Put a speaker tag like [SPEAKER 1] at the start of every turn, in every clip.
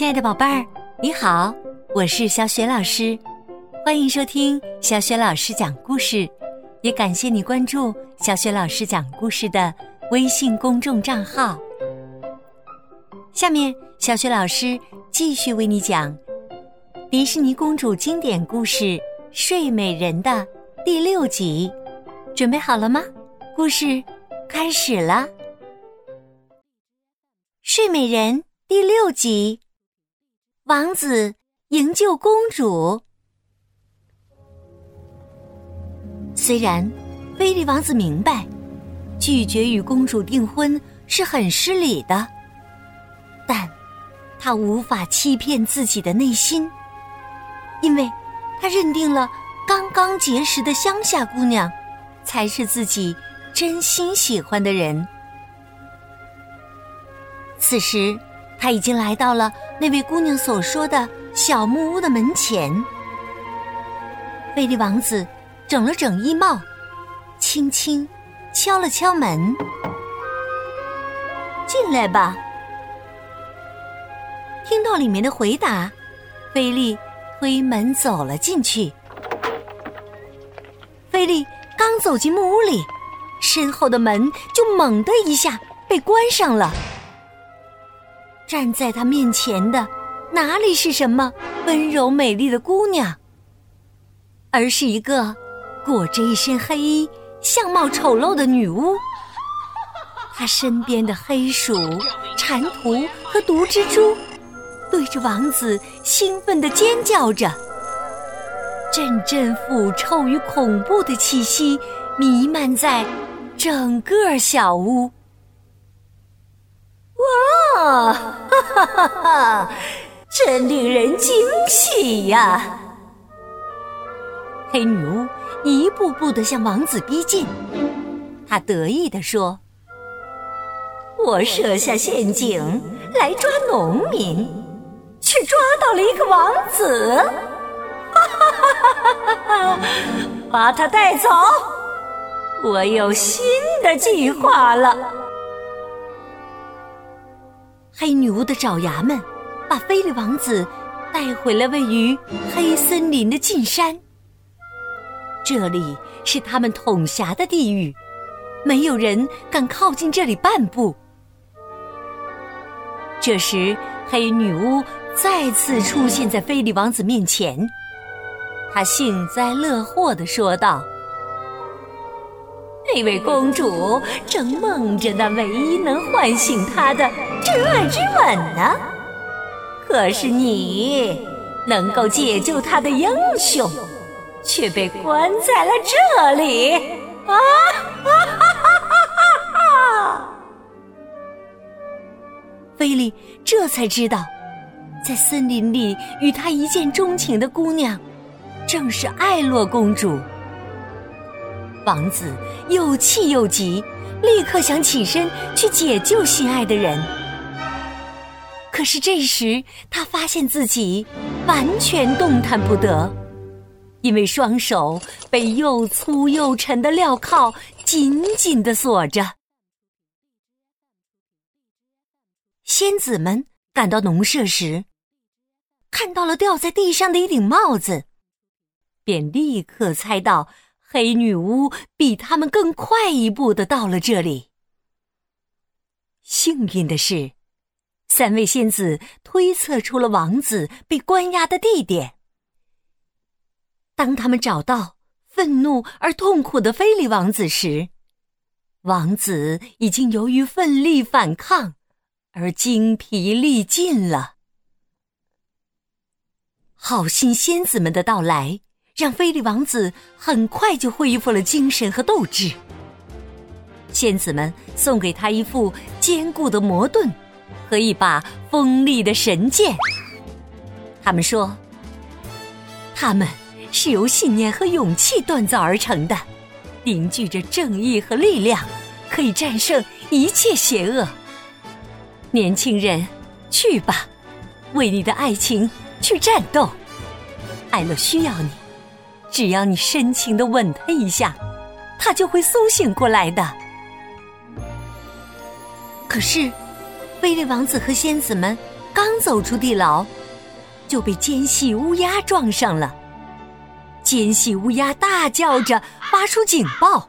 [SPEAKER 1] 亲爱的宝贝儿，你好，我是小雪老师，欢迎收听小雪老师讲故事，也感谢你关注小雪老师讲故事的微信公众账号。下面，小雪老师继续为你讲迪士尼公主经典故事《睡美人》的第六集，准备好了吗？故事开始了，《睡美人》第六集。王子营救公主。虽然菲利王子明白拒绝与公主订婚是很失礼的，但他无法欺骗自己的内心，因为他认定了刚刚结识的乡下姑娘才是自己真心喜欢的人。此时。他已经来到了那位姑娘所说的小木屋的门前。菲利王子整了整衣帽，轻轻敲了敲门：“进来吧。”听到里面的回答，菲利推门走了进去。菲利刚走进木屋里，身后的门就猛的一下被关上了。站在他面前的，哪里是什么温柔美丽的姑娘，而是一个裹着一身黑衣、相貌丑陋的女巫。她身边的黑鼠、蟾蜍和毒蜘蛛，对着王子兴奋的尖叫着。阵阵腐臭与恐怖的气息弥漫在整个小屋。哇，哈哈哈哈！真令人惊喜呀！黑女巫一步步的向王子逼近，她得意地说：“我设下陷阱来抓农民，却抓到了一个王子！哈哈哈哈哈哈！把他带走，我有新的计划了。”黑女巫的爪牙们把菲利王子带回了位于黑森林的禁山，这里是他们统辖的地域，没有人敢靠近这里半步。这时，黑女巫再次出现在菲利王子面前，她幸灾乐祸的说道。那位公主正梦着那唯一能唤醒她的真爱之吻呢，可是你能够解救他的英雄，却被关在了这里啊！哈哈哈哈！菲利这才知道，在森林里与他一见钟情的姑娘，正是艾洛公主。王子又气又急，立刻想起身去解救心爱的人。可是这时，他发现自己完全动弹不得，因为双手被又粗又沉的镣铐紧紧的锁着。仙子们赶到农舍时，看到了掉在地上的一顶帽子，便立刻猜到。黑女巫比他们更快一步的到了这里。幸运的是，三位仙子推测出了王子被关押的地点。当他们找到愤怒而痛苦的菲利王子时，王子已经由于奋力反抗而精疲力尽了。好心仙子们的到来。让菲利王子很快就恢复了精神和斗志。仙子们送给他一副坚固的魔盾和一把锋利的神剑。他们说，他们是由信念和勇气锻造而成的，凝聚着正义和力量，可以战胜一切邪恶。年轻人，去吧，为你的爱情去战斗。艾洛需要你。只要你深情的吻他一下，他就会苏醒过来的。可是，菲利王子和仙子们刚走出地牢，就被奸细乌鸦撞上了。奸细乌鸦大叫着发出警报。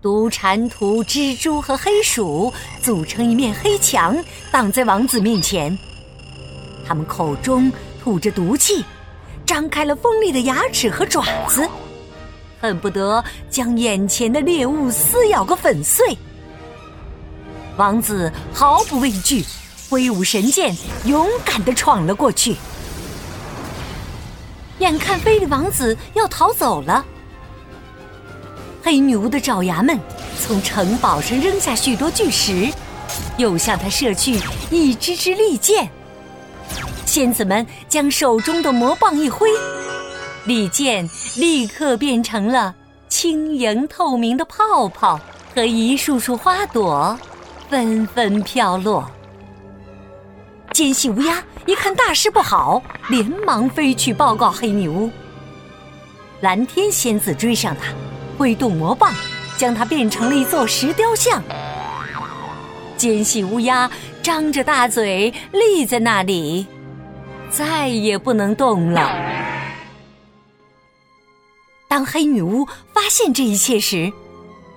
[SPEAKER 1] 毒蟾蜍、蜘蛛和黑鼠组成一面黑墙，挡在王子面前。他们口中吐着毒气，张开了锋利的牙齿和爪子，恨不得将眼前的猎物撕咬个粉碎。王子毫不畏惧，挥舞神剑，勇敢地闯了过去。眼看菲利王子要逃走了。黑女巫的爪牙们从城堡上扔下许多巨石，又向他射去一支支利箭。仙子们将手中的魔棒一挥，利箭立刻变成了轻盈透明的泡泡和一束束花朵，纷纷飘落。奸细乌鸦一看大事不好，连忙飞去报告黑女巫。蓝天仙子追上他。挥动魔棒，将它变成了一座石雕像。奸细乌鸦张着大嘴立在那里，再也不能动了。当黑女巫发现这一切时，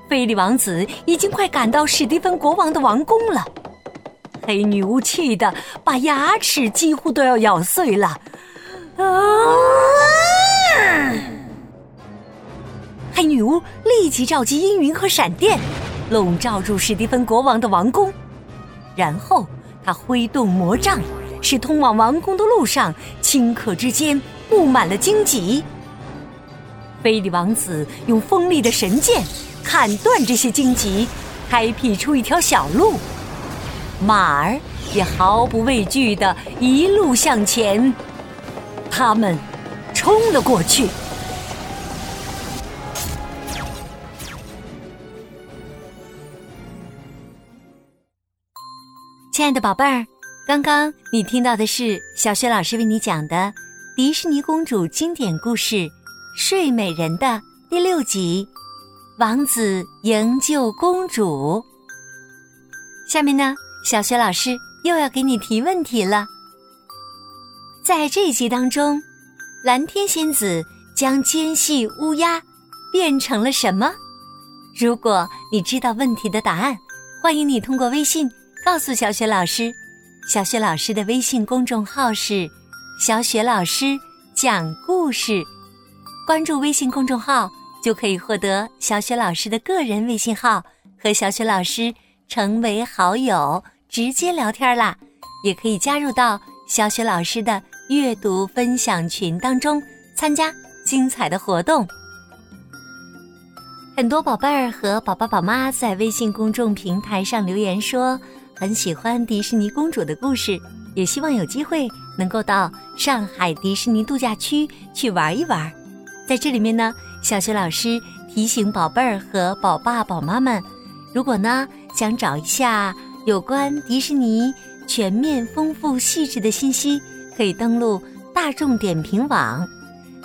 [SPEAKER 1] 菲利王子已经快赶到史蒂芬国王的王宫了。黑女巫气得把牙齿几乎都要咬碎了。啊！黑女巫立即召集阴云和闪电，笼罩住史蒂芬国王的王宫。然后他挥动魔杖，使通往王宫的路上顷刻之间布满了荆棘。菲利王子用锋利的神剑砍断这些荆棘，开辟出一条小路。马儿也毫不畏惧的一路向前，他们冲了过去。亲爱的宝贝儿，刚刚你听到的是小雪老师为你讲的迪士尼公主经典故事《睡美人》的第六集《王子营救公主》。下面呢，小雪老师又要给你提问题了。在这一集当中，蓝天仙子将奸细乌鸦变成了什么？如果你知道问题的答案，欢迎你通过微信。告诉小雪老师，小雪老师的微信公众号是“小雪老师讲故事”，关注微信公众号就可以获得小雪老师的个人微信号，和小雪老师成为好友，直接聊天啦。也可以加入到小雪老师的阅读分享群当中，参加精彩的活动。很多宝贝儿和宝宝宝妈在微信公众平台上留言说。很喜欢迪士尼公主的故事，也希望有机会能够到上海迪士尼度假区去玩一玩。在这里面呢，小学老师提醒宝贝儿和宝爸宝妈们，如果呢想找一下有关迪士尼全面、丰富、细致的信息，可以登录大众点评网。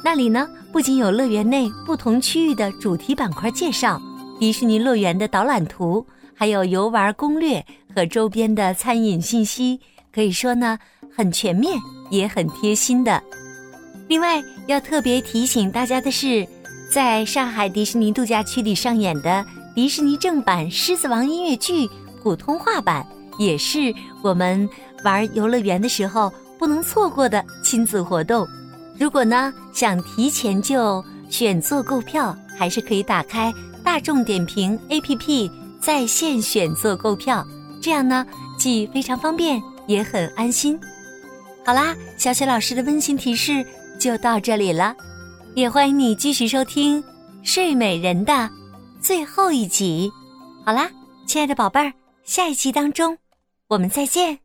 [SPEAKER 1] 那里呢不仅有乐园内不同区域的主题板块介绍，迪士尼乐园的导览图，还有游玩攻略。和周边的餐饮信息，可以说呢很全面，也很贴心的。另外要特别提醒大家的是，在上海迪士尼度假区里上演的迪士尼正版《狮子王》音乐剧普通话版，也是我们玩游乐园的时候不能错过的亲子活动。如果呢想提前就选座购票，还是可以打开大众点评 APP 在线选座购票。这样呢，既非常方便，也很安心。好啦，小雪老师的温馨提示就到这里了，也欢迎你继续收听《睡美人》的最后一集。好啦，亲爱的宝贝儿，下一期当中我们再见。